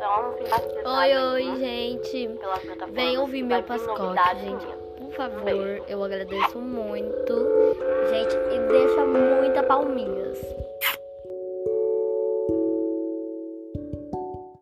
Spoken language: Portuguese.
Oi, oi, gente. Vem ouvir meu pascote, gente. Por favor, eu agradeço muito. Gente, e deixa muita palminhas.